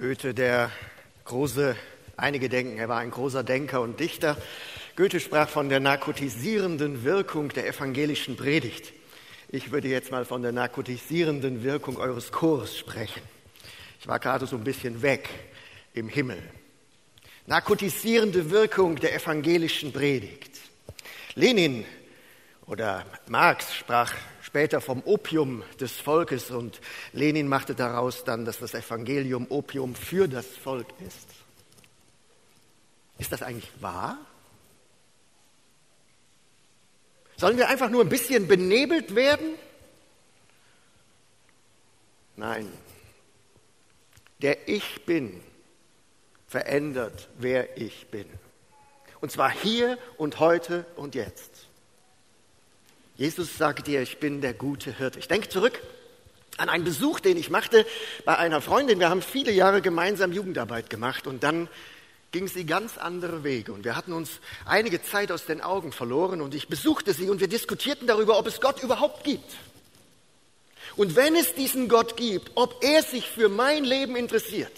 Goethe, der große, einige denken, er war ein großer Denker und Dichter. Goethe sprach von der narkotisierenden Wirkung der evangelischen Predigt. Ich würde jetzt mal von der narkotisierenden Wirkung eures Chors sprechen. Ich war gerade so ein bisschen weg im Himmel. Narkotisierende Wirkung der evangelischen Predigt. Lenin oder Marx sprach später vom Opium des Volkes und Lenin machte daraus dann, dass das Evangelium Opium für das Volk ist. Ist das eigentlich wahr? Sollen wir einfach nur ein bisschen benebelt werden? Nein. Der Ich bin verändert, wer ich bin. Und zwar hier und heute und jetzt. Jesus sagt dir, ich bin der gute Hirte. Ich denke zurück an einen Besuch, den ich machte bei einer Freundin. Wir haben viele Jahre gemeinsam Jugendarbeit gemacht und dann ging sie ganz andere Wege. Und wir hatten uns einige Zeit aus den Augen verloren und ich besuchte sie und wir diskutierten darüber, ob es Gott überhaupt gibt. Und wenn es diesen Gott gibt, ob er sich für mein Leben interessiert.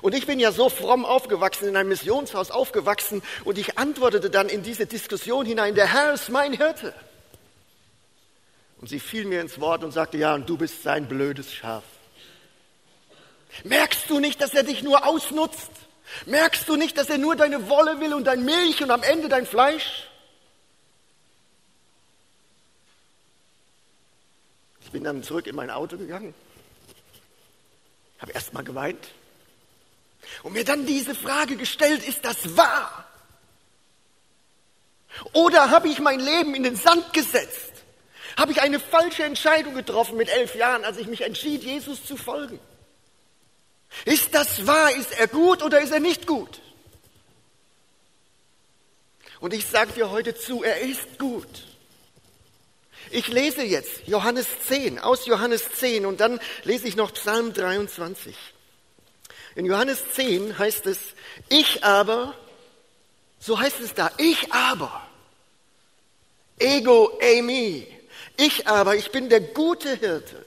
Und ich bin ja so fromm aufgewachsen, in einem Missionshaus aufgewachsen und ich antwortete dann in diese Diskussion hinein, der Herr ist mein Hirte. Und sie fiel mir ins Wort und sagte, ja, und du bist sein blödes Schaf. Merkst du nicht, dass er dich nur ausnutzt? Merkst du nicht, dass er nur deine Wolle will und dein Milch und am Ende dein Fleisch? Ich bin dann zurück in mein Auto gegangen, habe erst mal geweint und mir dann diese Frage gestellt, ist das wahr? Oder habe ich mein Leben in den Sand gesetzt? Habe ich eine falsche Entscheidung getroffen mit elf Jahren, als ich mich entschied, Jesus zu folgen? Ist das wahr? Ist er gut oder ist er nicht gut? Und ich sage dir heute zu, er ist gut. Ich lese jetzt Johannes 10, aus Johannes 10 und dann lese ich noch Psalm 23. In Johannes 10 heißt es, ich aber, so heißt es da, ich aber, ego eimi, ich aber, ich bin der gute Hirte.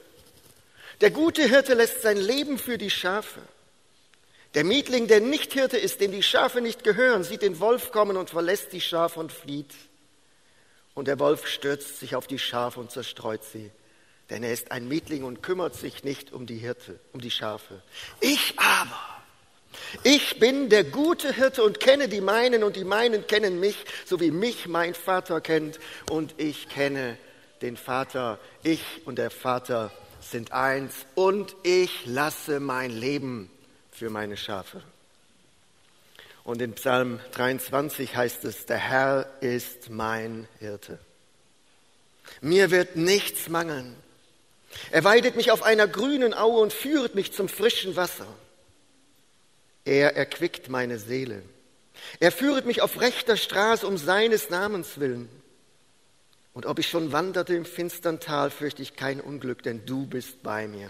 Der gute Hirte lässt sein Leben für die Schafe. Der Mietling, der nicht Hirte ist, dem die Schafe nicht gehören, sieht den Wolf kommen und verlässt die Schafe und flieht. Und der Wolf stürzt sich auf die Schafe und zerstreut sie. Denn er ist ein Mietling und kümmert sich nicht um die Hirte, um die Schafe. Ich aber, ich bin der gute Hirte und kenne die meinen und die meinen kennen mich, so wie mich mein Vater kennt und ich kenne den Vater, ich und der Vater sind eins und ich lasse mein Leben für meine Schafe. Und in Psalm 23 heißt es, der Herr ist mein Hirte. Mir wird nichts mangeln. Er weidet mich auf einer grünen Aue und führt mich zum frischen Wasser. Er erquickt meine Seele. Er führet mich auf rechter Straße um seines Namens willen. Und ob ich schon wanderte im finstern Tal, fürchte ich kein Unglück, denn du bist bei mir.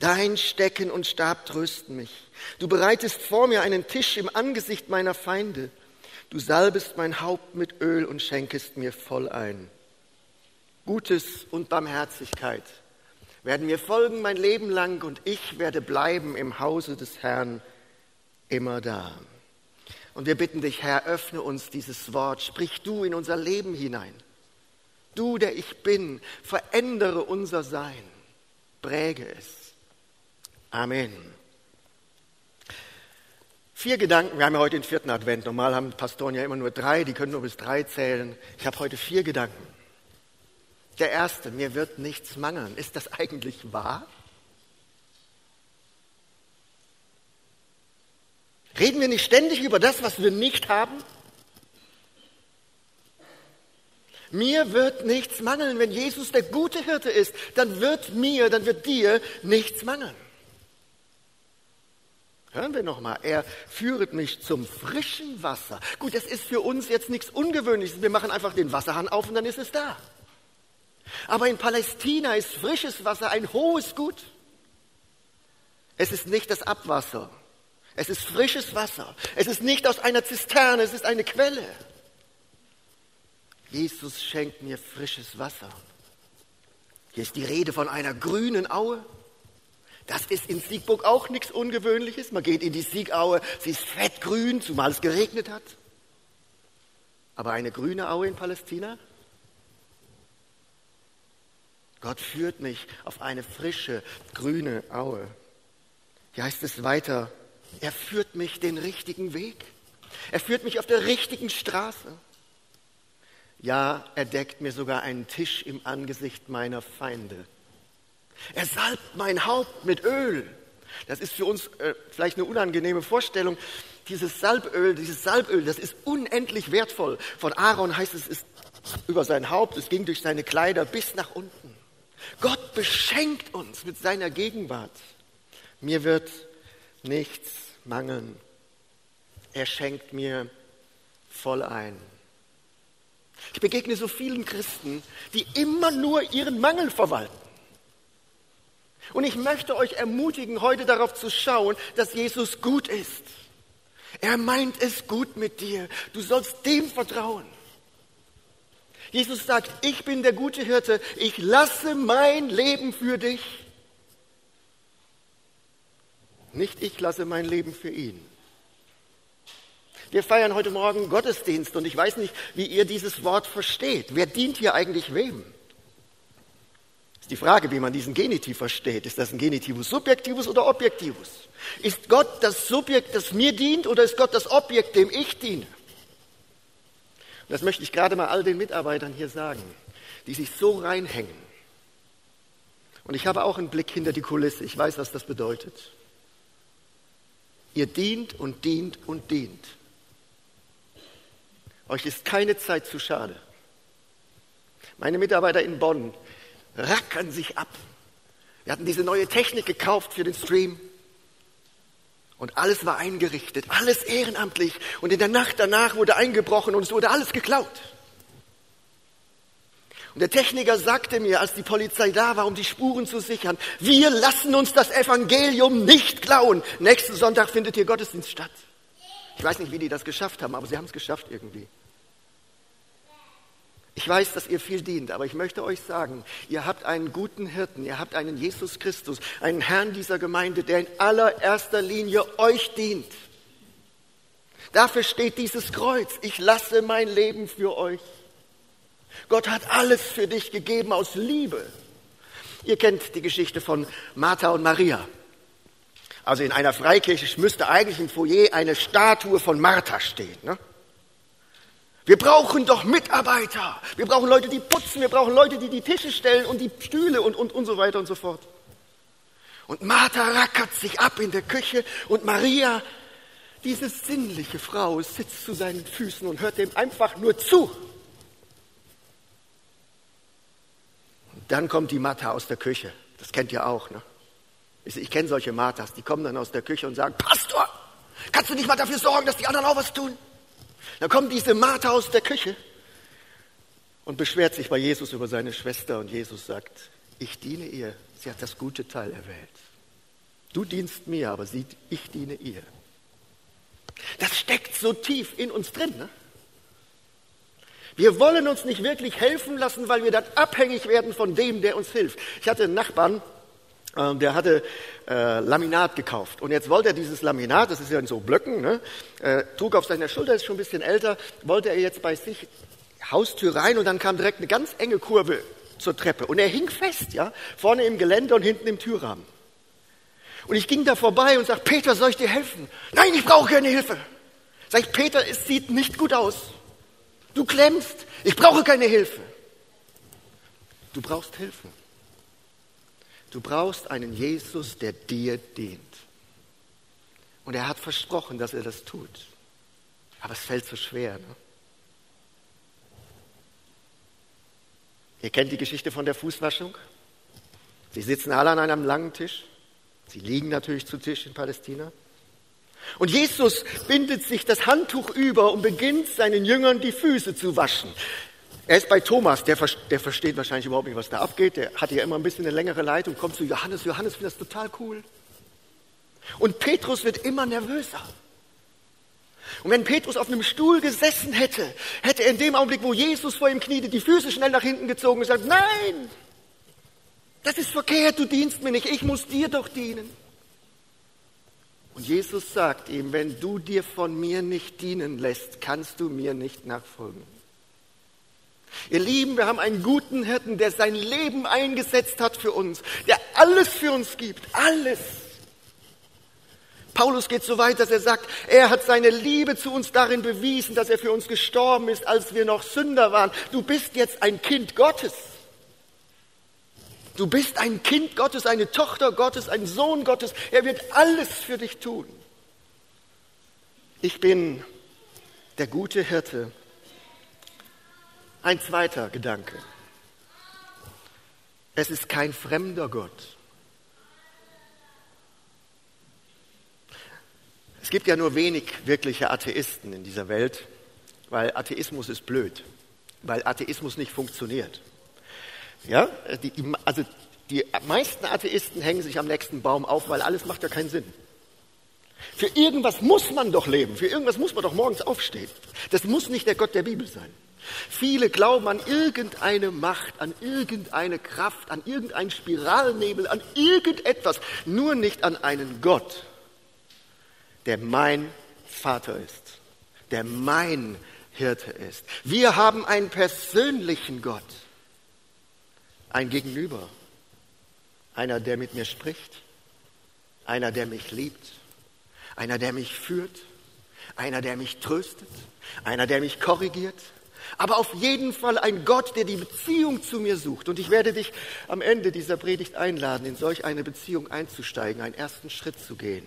Dein Stecken und Stab trösten mich. Du bereitest vor mir einen Tisch im Angesicht meiner Feinde. Du salbest mein Haupt mit Öl und schenkest mir voll ein. Gutes und Barmherzigkeit werden mir folgen mein Leben lang und ich werde bleiben im Hause des Herrn immer da. Und wir bitten dich, Herr, öffne uns dieses Wort, sprich du in unser Leben hinein. Du, der ich bin, verändere unser Sein, präge es. Amen. Vier Gedanken, wir haben ja heute den vierten Advent. Normal haben Pastoren ja immer nur drei, die können nur bis drei zählen. Ich habe heute vier Gedanken. Der erste, mir wird nichts mangeln. Ist das eigentlich wahr? Reden wir nicht ständig über das, was wir nicht haben? Mir wird nichts mangeln. Wenn Jesus der gute Hirte ist, dann wird mir, dann wird dir nichts mangeln. Hören wir nochmal, er führet mich zum frischen Wasser. Gut, das ist für uns jetzt nichts Ungewöhnliches. Wir machen einfach den Wasserhahn auf und dann ist es da. Aber in Palästina ist frisches Wasser ein hohes Gut. Es ist nicht das Abwasser. Es ist frisches Wasser. Es ist nicht aus einer Zisterne, es ist eine Quelle. Jesus schenkt mir frisches Wasser. Hier ist die Rede von einer grünen Aue. Das ist in Siegburg auch nichts Ungewöhnliches. Man geht in die Siegaue, sie ist fettgrün, zumal es geregnet hat. Aber eine grüne Aue in Palästina? Gott führt mich auf eine frische, grüne Aue. Hier heißt es weiter, er führt mich den richtigen Weg. Er führt mich auf der richtigen Straße. Ja, er deckt mir sogar einen Tisch im Angesicht meiner Feinde. Er salbt mein Haupt mit Öl. Das ist für uns äh, vielleicht eine unangenehme Vorstellung. Dieses Salböl, dieses Salböl, das ist unendlich wertvoll. Von Aaron heißt es, es ist über sein Haupt, es ging durch seine Kleider bis nach unten. Gott beschenkt uns mit seiner Gegenwart. Mir wird nichts mangeln. Er schenkt mir voll ein. Ich begegne so vielen Christen, die immer nur ihren Mangel verwalten. Und ich möchte euch ermutigen, heute darauf zu schauen, dass Jesus gut ist. Er meint es gut mit dir. Du sollst dem vertrauen. Jesus sagt, ich bin der gute Hirte, ich lasse mein Leben für dich. Nicht ich lasse mein Leben für ihn. Wir feiern heute Morgen Gottesdienst und ich weiß nicht, wie ihr dieses Wort versteht. Wer dient hier eigentlich wem? Ist die Frage, wie man diesen Genitiv versteht. Ist das ein Genitivus subjektivus oder objektivus? Ist Gott das Subjekt, das mir dient, oder ist Gott das Objekt, dem ich diene? Und das möchte ich gerade mal all den Mitarbeitern hier sagen, die sich so reinhängen. Und ich habe auch einen Blick hinter die Kulisse. Ich weiß, was das bedeutet. Ihr dient und dient und dient. Euch ist keine Zeit zu schade. Meine Mitarbeiter in Bonn, rackern sich ab. Wir hatten diese neue Technik gekauft für den Stream. Und alles war eingerichtet, alles ehrenamtlich. Und in der Nacht danach wurde eingebrochen und es wurde alles geklaut. Und der Techniker sagte mir, als die Polizei da war, um die Spuren zu sichern, wir lassen uns das Evangelium nicht klauen. Nächsten Sonntag findet hier Gottesdienst statt. Ich weiß nicht, wie die das geschafft haben, aber sie haben es geschafft irgendwie. Ich weiß, dass ihr viel dient, aber ich möchte euch sagen, ihr habt einen guten Hirten, ihr habt einen Jesus Christus, einen Herrn dieser Gemeinde, der in allererster Linie euch dient. Dafür steht dieses Kreuz. Ich lasse mein Leben für euch. Gott hat alles für dich gegeben aus Liebe. Ihr kennt die Geschichte von Martha und Maria. Also in einer Freikirche müsste eigentlich im Foyer eine Statue von Martha stehen. Ne? Wir brauchen doch Mitarbeiter. Wir brauchen Leute, die putzen. Wir brauchen Leute, die die Tische stellen und die Stühle und, und, und so weiter und so fort. Und Martha rackert sich ab in der Küche und Maria, diese sinnliche Frau, sitzt zu seinen Füßen und hört dem einfach nur zu. Und dann kommt die Martha aus der Küche. Das kennt ihr auch, ne? Ich kenne solche Marthas, die kommen dann aus der Küche und sagen, Pastor, kannst du nicht mal dafür sorgen, dass die anderen auch was tun? Dann kommt diese Martha aus der Küche und beschwert sich bei Jesus über seine Schwester und Jesus sagt, ich diene ihr, sie hat das gute Teil erwählt. Du dienst mir, aber sie, ich diene ihr. Das steckt so tief in uns drin. Ne? Wir wollen uns nicht wirklich helfen lassen, weil wir dann abhängig werden von dem, der uns hilft. Ich hatte einen Nachbarn, der hatte äh, Laminat gekauft. Und jetzt wollte er dieses Laminat, das ist ja in so Blöcken, ne, äh, trug auf seiner Schulter, ist schon ein bisschen älter, wollte er jetzt bei sich Haustür rein und dann kam direkt eine ganz enge Kurve zur Treppe. Und er hing fest, ja, vorne im Geländer und hinten im Türrahmen. Und ich ging da vorbei und sagte, Peter, soll ich dir helfen? Nein, ich brauche keine Hilfe. Sag ich, Peter, es sieht nicht gut aus. Du klemmst, ich brauche keine Hilfe. Du brauchst Hilfe. Du brauchst einen Jesus, der dir dient. Und er hat versprochen, dass er das tut. Aber es fällt so schwer. Ne? Ihr kennt die Geschichte von der Fußwaschung. Sie sitzen alle an einem langen Tisch. Sie liegen natürlich zu Tisch in Palästina. Und Jesus bindet sich das Handtuch über und beginnt seinen Jüngern die Füße zu waschen. Er ist bei Thomas, der, der, versteht wahrscheinlich überhaupt nicht, was da abgeht. Der hat ja immer ein bisschen eine längere Leitung, kommt zu Johannes. Johannes findet das total cool. Und Petrus wird immer nervöser. Und wenn Petrus auf einem Stuhl gesessen hätte, hätte er in dem Augenblick, wo Jesus vor ihm kniete, die Füße schnell nach hinten gezogen und gesagt, nein, Das ist verkehrt, du dienst mir nicht, ich muss dir doch dienen. Und Jesus sagt ihm, wenn du dir von mir nicht dienen lässt, kannst du mir nicht nachfolgen. Ihr Lieben, wir haben einen guten Hirten, der sein Leben eingesetzt hat für uns, der alles für uns gibt, alles. Paulus geht so weit, dass er sagt, er hat seine Liebe zu uns darin bewiesen, dass er für uns gestorben ist, als wir noch Sünder waren. Du bist jetzt ein Kind Gottes. Du bist ein Kind Gottes, eine Tochter Gottes, ein Sohn Gottes. Er wird alles für dich tun. Ich bin der gute Hirte. Ein zweiter Gedanke. Es ist kein fremder Gott. Es gibt ja nur wenig wirkliche Atheisten in dieser Welt, weil Atheismus ist blöd, weil Atheismus nicht funktioniert. Ja, die, also die meisten Atheisten hängen sich am nächsten Baum auf, weil alles macht ja keinen Sinn. Für irgendwas muss man doch leben, für irgendwas muss man doch morgens aufstehen. Das muss nicht der Gott der Bibel sein. Viele glauben an irgendeine Macht, an irgendeine Kraft, an irgendeinen Spiralnebel, an irgendetwas, nur nicht an einen Gott, der mein Vater ist, der mein Hirte ist. Wir haben einen persönlichen Gott ein Gegenüber, einer, der mit mir spricht, einer, der mich liebt, einer, der mich führt, einer, der mich tröstet, einer, der mich korrigiert, aber auf jeden Fall ein Gott, der die Beziehung zu mir sucht. Und ich werde dich am Ende dieser Predigt einladen, in solch eine Beziehung einzusteigen, einen ersten Schritt zu gehen.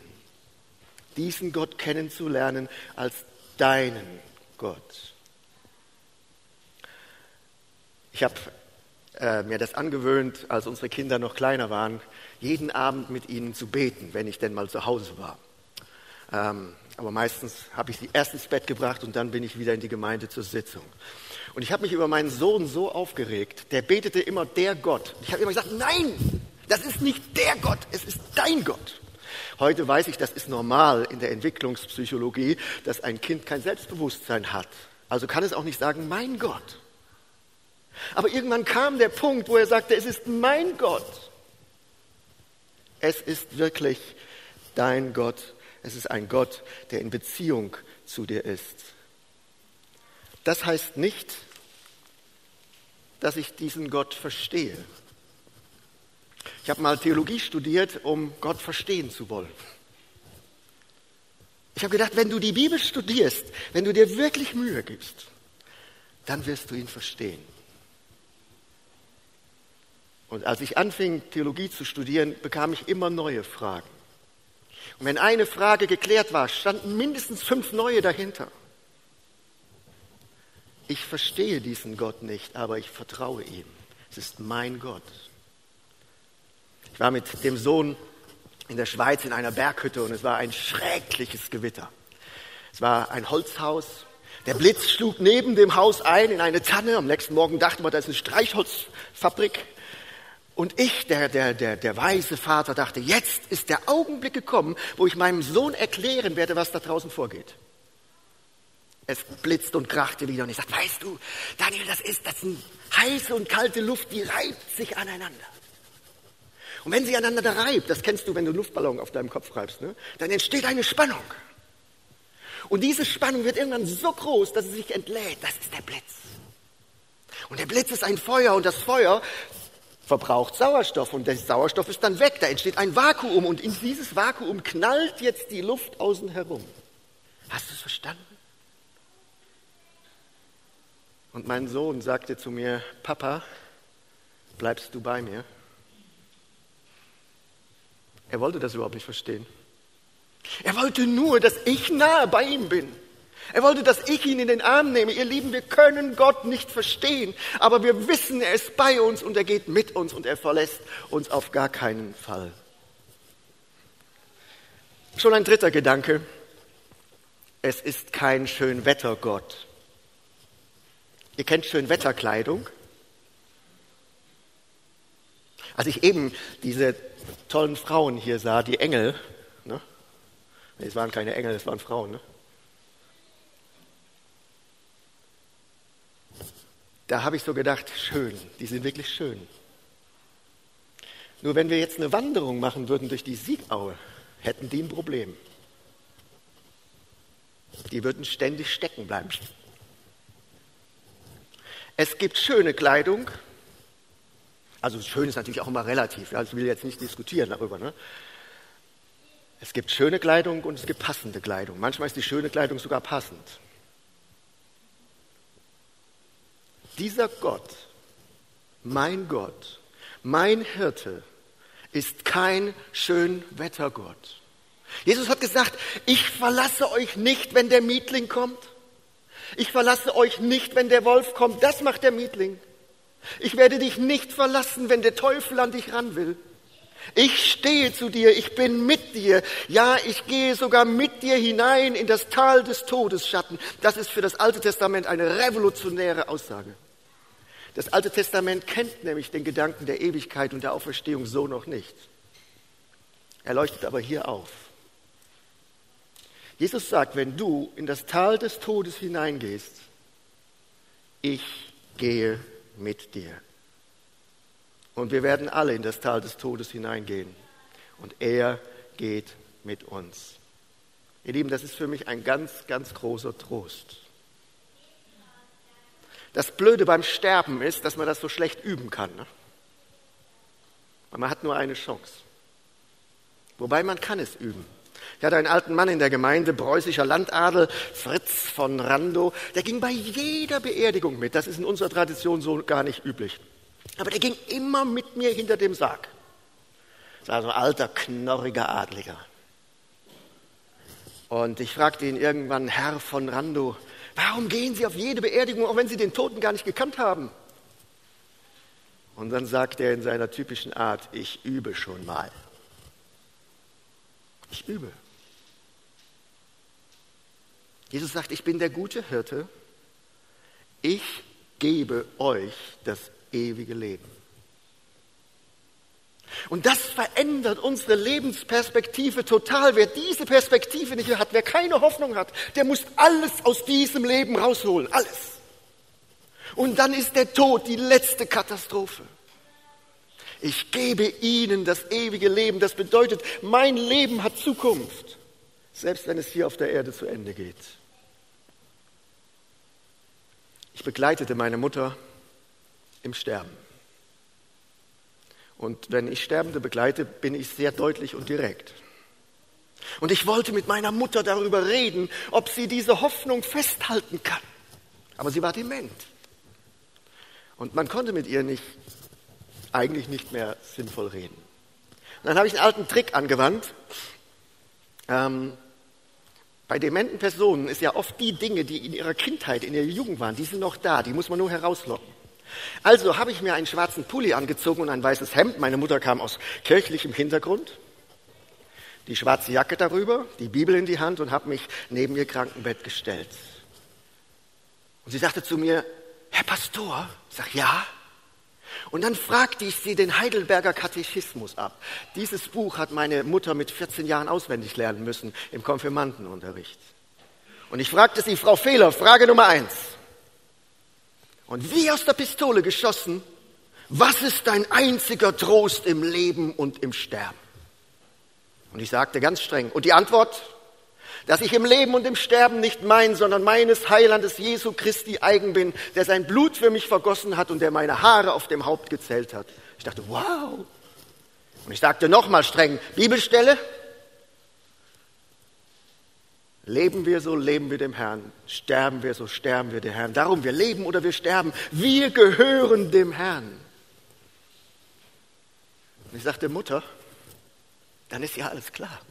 Diesen Gott kennenzulernen als deinen Gott. Ich habe äh, mir das angewöhnt, als unsere Kinder noch kleiner waren, jeden Abend mit ihnen zu beten, wenn ich denn mal zu Hause war. Ähm, aber meistens habe ich sie erst ins Bett gebracht und dann bin ich wieder in die Gemeinde zur Sitzung. Und ich habe mich über meinen Sohn so aufgeregt, der betete immer der Gott. Ich habe immer gesagt, nein, das ist nicht der Gott, es ist dein Gott. Heute weiß ich, das ist normal in der Entwicklungspsychologie, dass ein Kind kein Selbstbewusstsein hat. Also kann es auch nicht sagen, mein Gott. Aber irgendwann kam der Punkt, wo er sagte, es ist mein Gott. Es ist wirklich dein Gott. Es ist ein Gott, der in Beziehung zu dir ist. Das heißt nicht, dass ich diesen Gott verstehe. Ich habe mal Theologie studiert, um Gott verstehen zu wollen. Ich habe gedacht, wenn du die Bibel studierst, wenn du dir wirklich Mühe gibst, dann wirst du ihn verstehen. Und als ich anfing, Theologie zu studieren, bekam ich immer neue Fragen. Und wenn eine Frage geklärt war, standen mindestens fünf neue dahinter. Ich verstehe diesen Gott nicht, aber ich vertraue ihm. Es ist mein Gott. Ich war mit dem Sohn in der Schweiz in einer Berghütte und es war ein schreckliches Gewitter. Es war ein Holzhaus. Der Blitz schlug neben dem Haus ein in eine Tanne. Am nächsten Morgen dachte man, das ist eine Streichholzfabrik. Und ich, der, der, der, der weise Vater, dachte, jetzt ist der Augenblick gekommen, wo ich meinem Sohn erklären werde, was da draußen vorgeht. Es blitzt und krachte wieder und ich sagte, weißt du, Daniel, das ist, das ist heiße und kalte Luft, die reibt sich aneinander. Und wenn sie aneinander reibt, das kennst du, wenn du Luftballon auf deinem Kopf reibst, ne, dann entsteht eine Spannung. Und diese Spannung wird irgendwann so groß, dass sie sich entlädt. Das ist der Blitz. Und der Blitz ist ein Feuer und das Feuer verbraucht Sauerstoff und der Sauerstoff ist dann weg. Da entsteht ein Vakuum und in dieses Vakuum knallt jetzt die Luft außen herum. Hast du es verstanden? Und mein Sohn sagte zu mir, Papa, bleibst du bei mir? Er wollte das überhaupt nicht verstehen. Er wollte nur, dass ich nahe bei ihm bin. Er wollte, dass ich ihn in den Arm nehme. Ihr Lieben, wir können Gott nicht verstehen, aber wir wissen, er ist bei uns und er geht mit uns und er verlässt uns auf gar keinen Fall. Schon ein dritter Gedanke. Es ist kein Schönwettergott. Ihr kennt Schönwetterkleidung. Als ich eben diese tollen Frauen hier sah, die Engel, ne? es waren keine Engel, es waren Frauen, ne? Da habe ich so gedacht, schön, die sind wirklich schön. Nur wenn wir jetzt eine Wanderung machen würden durch die Siegaue, hätten die ein Problem. Die würden ständig stecken bleiben. Es gibt schöne Kleidung, also schön ist natürlich auch immer relativ, ich will jetzt nicht diskutieren darüber. Ne? Es gibt schöne Kleidung und es gibt passende Kleidung. Manchmal ist die schöne Kleidung sogar passend. Dieser Gott, mein Gott, mein Hirte, ist kein Schönwettergott. Jesus hat gesagt, ich verlasse euch nicht, wenn der Mietling kommt. Ich verlasse euch nicht, wenn der Wolf kommt. Das macht der Mietling. Ich werde dich nicht verlassen, wenn der Teufel an dich ran will. Ich stehe zu dir, ich bin mit dir. Ja, ich gehe sogar mit dir hinein in das Tal des Todesschatten. Das ist für das Alte Testament eine revolutionäre Aussage. Das Alte Testament kennt nämlich den Gedanken der Ewigkeit und der Auferstehung so noch nicht. Er leuchtet aber hier auf. Jesus sagt, wenn du in das Tal des Todes hineingehst, ich gehe mit dir. Und wir werden alle in das Tal des Todes hineingehen. Und er geht mit uns. Ihr Lieben, das ist für mich ein ganz, ganz großer Trost. Das Blöde beim Sterben ist, dass man das so schlecht üben kann. Ne? Weil man hat nur eine Chance. Wobei man kann es üben. Ich hatte einen alten Mann in der Gemeinde, preußischer Landadel, Fritz von Randow, der ging bei jeder Beerdigung mit. Das ist in unserer Tradition so gar nicht üblich. Aber der ging immer mit mir hinter dem Sarg. Das war so ein alter, knorriger Adliger. Und ich fragte ihn irgendwann, Herr von Randow, warum gehen Sie auf jede Beerdigung, auch wenn Sie den Toten gar nicht gekannt haben? Und dann sagt er in seiner typischen Art, ich übe schon mal. Ich übe. Jesus sagt, ich bin der gute Hirte. Ich gebe euch das ewige Leben. Und das verändert unsere Lebensperspektive total. Wer diese Perspektive nicht hat, wer keine Hoffnung hat, der muss alles aus diesem Leben rausholen. Alles. Und dann ist der Tod die letzte Katastrophe. Ich gebe ihnen das ewige Leben. Das bedeutet, mein Leben hat Zukunft, selbst wenn es hier auf der Erde zu Ende geht. Ich begleitete meine Mutter im Sterben. Und wenn ich Sterbende begleite, bin ich sehr deutlich und direkt. Und ich wollte mit meiner Mutter darüber reden, ob sie diese Hoffnung festhalten kann. Aber sie war dement. Und man konnte mit ihr nicht eigentlich nicht mehr sinnvoll reden. Und dann habe ich einen alten Trick angewandt. Ähm, bei dementen Personen ist ja oft die Dinge, die in ihrer Kindheit, in ihrer Jugend waren, die sind noch da, die muss man nur herauslocken. Also habe ich mir einen schwarzen Pulli angezogen und ein weißes Hemd. Meine Mutter kam aus kirchlichem Hintergrund. Die schwarze Jacke darüber, die Bibel in die Hand und habe mich neben ihr Krankenbett gestellt. Und sie sagte zu mir, Herr Pastor, sag ja. Und dann fragte ich sie den Heidelberger Katechismus ab. Dieses Buch hat meine Mutter mit 14 Jahren auswendig lernen müssen im Konfirmandenunterricht. Und ich fragte sie, Frau Fehler, Frage Nummer eins. Und wie aus der Pistole geschossen, was ist dein einziger Trost im Leben und im Sterben? Und ich sagte ganz streng, und die Antwort, dass ich im Leben und im Sterben nicht mein, sondern meines Heilandes Jesu Christi eigen bin, der sein Blut für mich vergossen hat und der meine Haare auf dem Haupt gezählt hat. Ich dachte, wow. Und ich sagte nochmal streng, Bibelstelle, Leben wir so, leben wir dem Herrn. Sterben wir so, sterben wir dem Herrn. Darum, wir leben oder wir sterben. Wir gehören dem Herrn. Und ich sagte, Mutter, dann ist ja alles klar.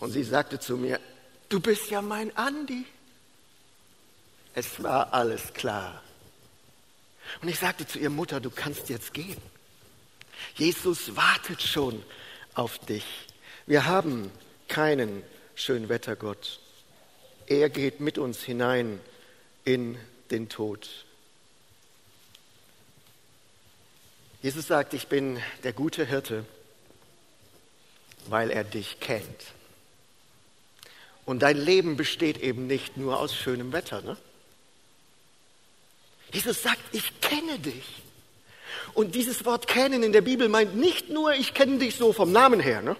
Und sie sagte zu mir, du bist ja mein Andi. Es war alles klar. Und ich sagte zu ihr, Mutter, du kannst jetzt gehen. Jesus wartet schon auf dich. Wir haben keinen Schönwettergott. Er geht mit uns hinein in den Tod. Jesus sagt, ich bin der gute Hirte, weil er dich kennt. Und dein Leben besteht eben nicht nur aus schönem Wetter. Ne? Jesus sagt, ich kenne dich. Und dieses Wort kennen in der Bibel meint nicht nur, ich kenne dich so vom Namen her. Ne?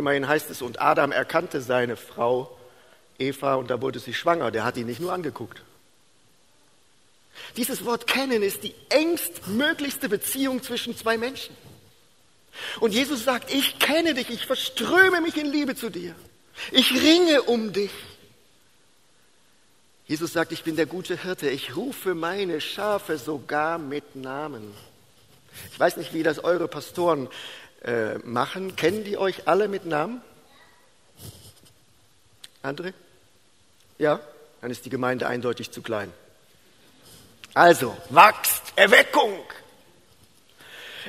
Immerhin heißt es, und Adam erkannte seine Frau Eva und da wurde sie schwanger. Der hat ihn nicht nur angeguckt. Dieses Wort kennen ist die engstmöglichste Beziehung zwischen zwei Menschen. Und Jesus sagt, ich kenne dich, ich verströme mich in Liebe zu dir. Ich ringe um dich. Jesus sagt, ich bin der gute Hirte, ich rufe meine Schafe sogar mit Namen. Ich weiß nicht, wie das eure Pastoren äh, machen. Kennen die euch alle mit Namen? André? Ja? Dann ist die Gemeinde eindeutig zu klein. Also, wachst, Erweckung.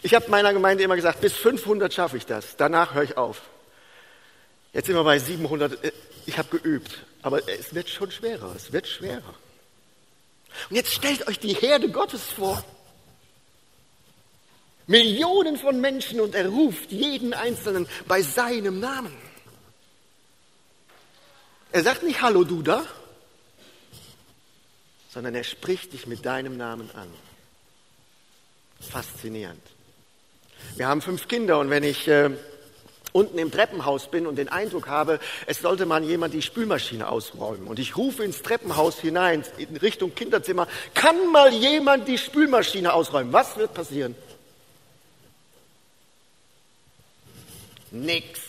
Ich habe meiner Gemeinde immer gesagt, bis 500 schaffe ich das. Danach höre ich auf. Jetzt sind wir bei 700. Äh, ich habe geübt, aber es wird schon schwerer. Es wird schwerer. Und jetzt stellt euch die Herde Gottes vor. Millionen von Menschen und er ruft jeden Einzelnen bei seinem Namen. Er sagt nicht Hallo du da, sondern er spricht dich mit deinem Namen an. Faszinierend. Wir haben fünf Kinder und wenn ich äh, unten im Treppenhaus bin und den Eindruck habe, es sollte mal jemand die Spülmaschine ausräumen und ich rufe ins Treppenhaus hinein in Richtung Kinderzimmer, kann mal jemand die Spülmaschine ausräumen? Was wird passieren? Nix.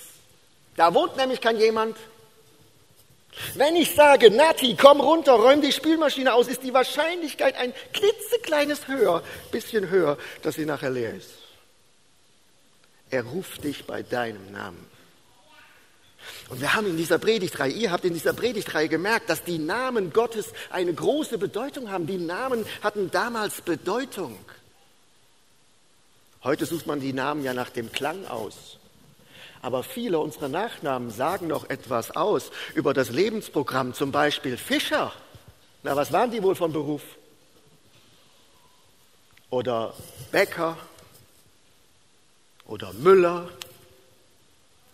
Da wohnt nämlich kein jemand. Wenn ich sage, Nati, komm runter, räum die Spülmaschine aus, ist die Wahrscheinlichkeit ein klitzekleines höher, bisschen höher, dass sie nachher leer ist. Er ruft dich bei deinem Namen. Und wir haben in dieser Predigtreihe, ihr habt in dieser Predigtreihe gemerkt, dass die Namen Gottes eine große Bedeutung haben. Die Namen hatten damals Bedeutung. Heute sucht man die Namen ja nach dem Klang aus. Aber viele unserer Nachnamen sagen noch etwas aus über das Lebensprogramm, zum Beispiel Fischer. Na, was waren die wohl von Beruf? Oder Bäcker? Oder Müller?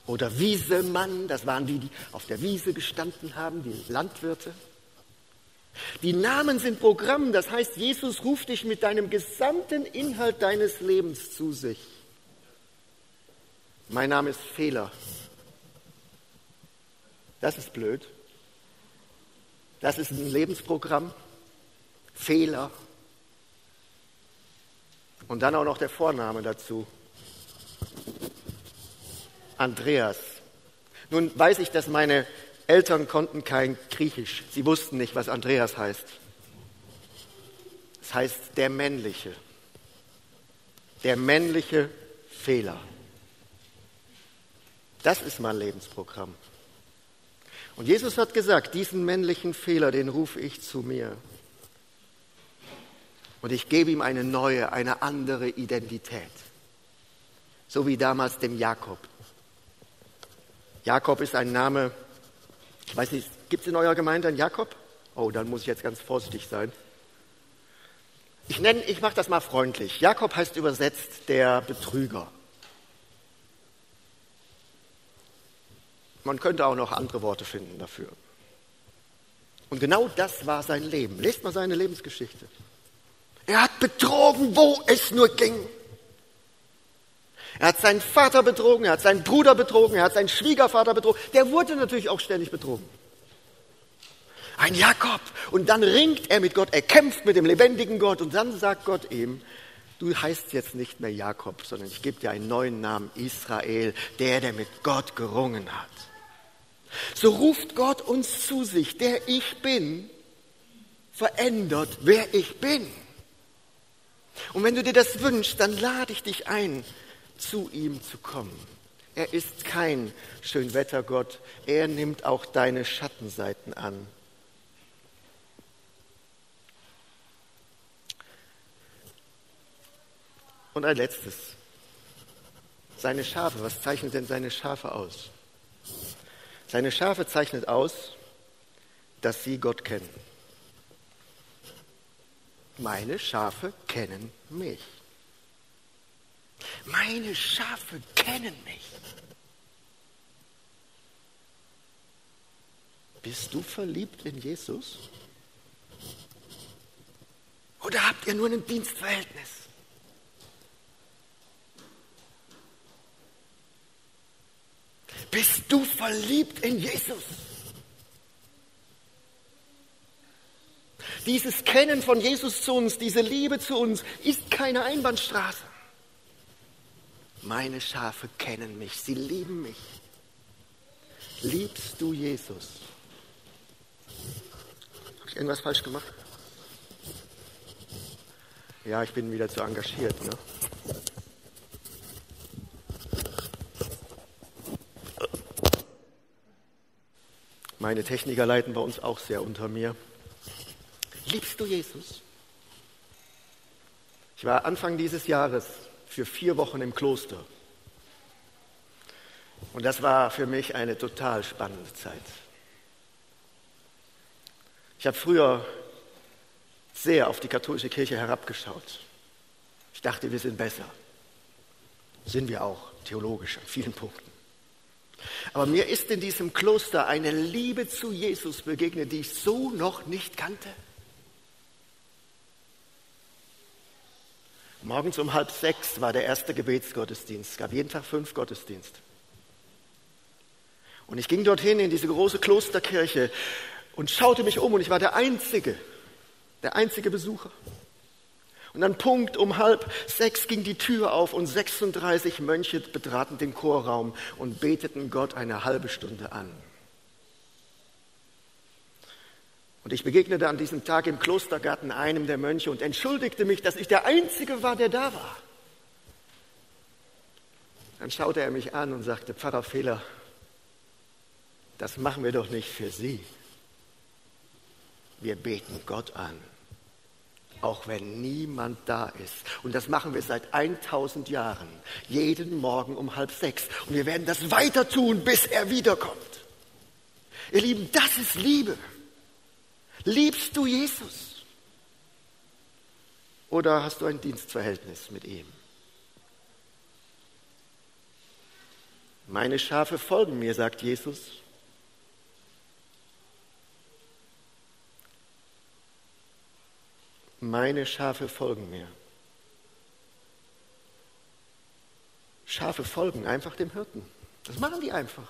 Oder Wiesemann? Das waren die, die auf der Wiese gestanden haben, die Landwirte. Die Namen sind Programm, das heißt, Jesus ruft dich mit deinem gesamten Inhalt deines Lebens zu sich. Mein Name ist Fehler. Das ist blöd. Das ist ein Lebensprogramm. Fehler. Und dann auch noch der Vorname dazu. Andreas. Nun weiß ich, dass meine Eltern konnten kein Griechisch. Sie wussten nicht, was Andreas heißt. Es heißt der männliche. Der männliche Fehler. Das ist mein Lebensprogramm. Und Jesus hat gesagt, diesen männlichen Fehler, den rufe ich zu mir. Und ich gebe ihm eine neue, eine andere Identität. So wie damals dem Jakob. Jakob ist ein Name, ich weiß nicht, gibt es in eurer Gemeinde einen Jakob? Oh, dann muss ich jetzt ganz vorsichtig sein. Ich ich mache das mal freundlich. Jakob heißt übersetzt der Betrüger. Man könnte auch noch andere Worte finden dafür. Und genau das war sein Leben. Lest mal seine Lebensgeschichte. Er hat betrogen, wo es nur ging. Er hat seinen Vater betrogen, er hat seinen Bruder betrogen, er hat seinen Schwiegervater betrogen. Der wurde natürlich auch ständig betrogen. Ein Jakob. Und dann ringt er mit Gott, er kämpft mit dem lebendigen Gott und dann sagt Gott ihm, du heißt jetzt nicht mehr Jakob, sondern ich gebe dir einen neuen Namen, Israel, der, der mit Gott gerungen hat. So ruft Gott uns zu sich, der ich bin, verändert, wer ich bin. Und wenn du dir das wünschst, dann lade ich dich ein, zu ihm zu kommen. Er ist kein Schönwettergott, er nimmt auch deine Schattenseiten an. Und ein letztes. Seine Schafe, was zeichnet denn seine Schafe aus? Seine Schafe zeichnet aus, dass sie Gott kennen. Meine Schafe kennen mich. Meine Schafe kennen mich. Bist du verliebt in Jesus? Oder habt ihr nur ein Dienstverhältnis? Bist du verliebt in Jesus? Dieses Kennen von Jesus zu uns, diese Liebe zu uns, ist keine Einbahnstraße. Meine Schafe kennen mich, sie lieben mich. Liebst du Jesus? Habe ich irgendwas falsch gemacht? Ja, ich bin wieder zu engagiert. Ne? Meine Techniker leiden bei uns auch sehr unter mir. Liebst du Jesus? Ich war Anfang dieses Jahres für vier Wochen im Kloster. Und das war für mich eine total spannende Zeit. Ich habe früher sehr auf die katholische Kirche herabgeschaut. Ich dachte, wir sind besser. Sind wir auch, theologisch an vielen Punkten. Aber mir ist in diesem Kloster eine Liebe zu Jesus begegnet, die ich so noch nicht kannte. Morgens um halb sechs war der erste Gebetsgottesdienst. Es gab jeden Tag fünf Gottesdienst. Und ich ging dorthin in diese große Klosterkirche und schaute mich um und ich war der Einzige, der einzige Besucher. Und dann Punkt um halb sechs ging die Tür auf und 36 Mönche betraten den Chorraum und beteten Gott eine halbe Stunde an. Und ich begegnete an diesem Tag im Klostergarten einem der Mönche und entschuldigte mich, dass ich der Einzige war, der da war. Dann schaute er mich an und sagte, Pfarrer Fehler, das machen wir doch nicht für Sie. Wir beten Gott an, auch wenn niemand da ist. Und das machen wir seit 1000 Jahren, jeden Morgen um halb sechs. Und wir werden das weiter tun, bis er wiederkommt. Ihr Lieben, das ist Liebe. Liebst du Jesus? Oder hast du ein Dienstverhältnis mit ihm? Meine Schafe folgen mir, sagt Jesus. Meine Schafe folgen mir. Schafe folgen einfach dem Hirten. Das machen die einfach.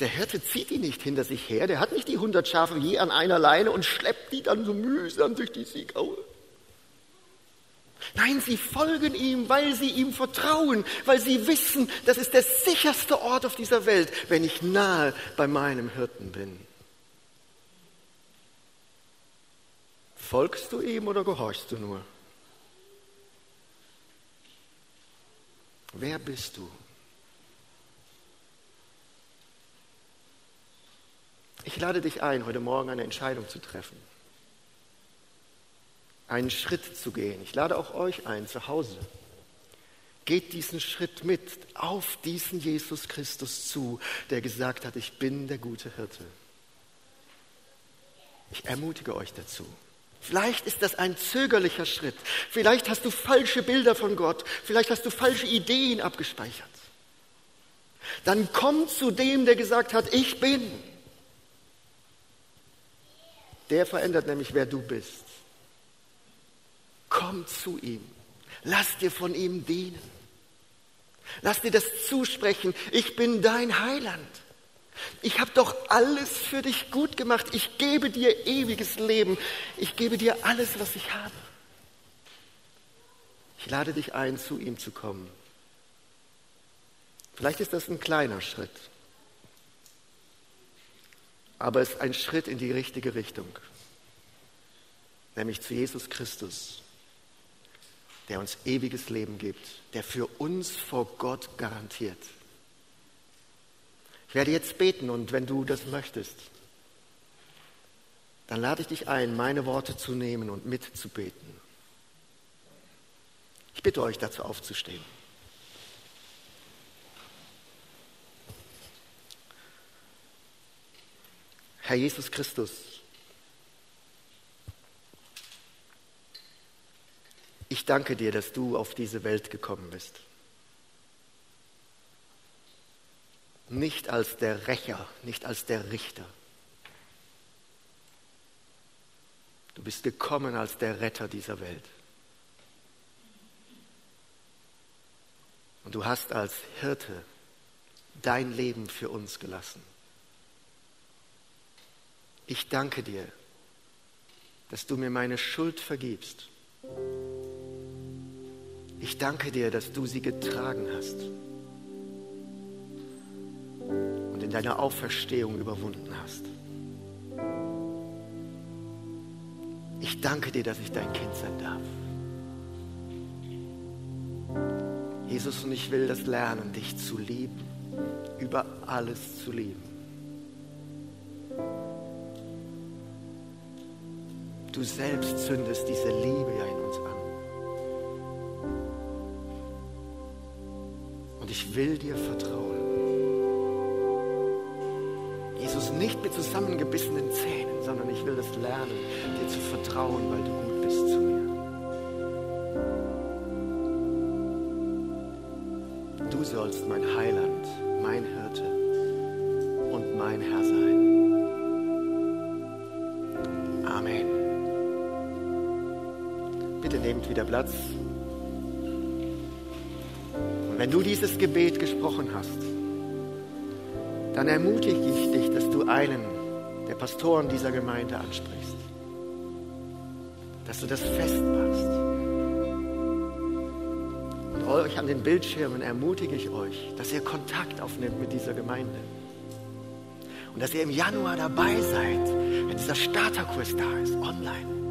Der Hirte zieht die nicht hinter sich her, der hat nicht die hundert Schafe je an einer Leine und schleppt die dann so mühsam durch die Siegaue. Nein, sie folgen ihm, weil sie ihm vertrauen, weil sie wissen, das ist der sicherste Ort auf dieser Welt, wenn ich nahe bei meinem Hirten bin. Folgst du ihm oder gehorchst du nur? Wer bist du? Ich lade dich ein, heute Morgen eine Entscheidung zu treffen. Einen Schritt zu gehen. Ich lade auch euch ein, zu Hause. Geht diesen Schritt mit auf diesen Jesus Christus zu, der gesagt hat, ich bin der gute Hirte. Ich ermutige euch dazu. Vielleicht ist das ein zögerlicher Schritt. Vielleicht hast du falsche Bilder von Gott. Vielleicht hast du falsche Ideen abgespeichert. Dann komm zu dem, der gesagt hat, ich bin. Der verändert nämlich, wer du bist. Komm zu ihm. Lass dir von ihm dienen. Lass dir das zusprechen. Ich bin dein Heiland. Ich habe doch alles für dich gut gemacht. Ich gebe dir ewiges Leben. Ich gebe dir alles, was ich habe. Ich lade dich ein, zu ihm zu kommen. Vielleicht ist das ein kleiner Schritt aber es ist ein Schritt in die richtige Richtung, nämlich zu Jesus Christus, der uns ewiges Leben gibt, der für uns vor Gott garantiert. Ich werde jetzt beten und wenn du das möchtest, dann lade ich dich ein, meine Worte zu nehmen und mitzubeten. Ich bitte euch dazu aufzustehen. Herr Jesus Christus, ich danke dir, dass du auf diese Welt gekommen bist. Nicht als der Rächer, nicht als der Richter, Du bist gekommen als der Retter dieser Welt. Und du hast als Hirte dein Leben für uns gelassen. Ich danke dir, dass du mir meine Schuld vergibst. Ich danke dir, dass du sie getragen hast deiner Auferstehung überwunden hast. Ich danke dir, dass ich dein Kind sein darf. Jesus, und ich will das lernen, dich zu lieben, über alles zu lieben. Du selbst zündest diese Liebe ja in uns an. Und ich will dir vertrauen. Jesus, nicht mit zusammengebissenen Zähnen, sondern ich will das lernen, dir zu vertrauen, weil du gut bist zu mir. Du sollst mein Heiland, mein Hirte und mein Herr sein. Amen. Bitte nehmt wieder Platz. Und wenn du dieses Gebet gesprochen hast, dann ermutige ich dich, dass du einen der Pastoren dieser Gemeinde ansprichst. Dass du das festmachst euch an den Bildschirmen ermutige ich euch, dass ihr Kontakt aufnehmt mit dieser Gemeinde. Und dass ihr im Januar dabei seid, wenn dieser Starterkurs da ist, online.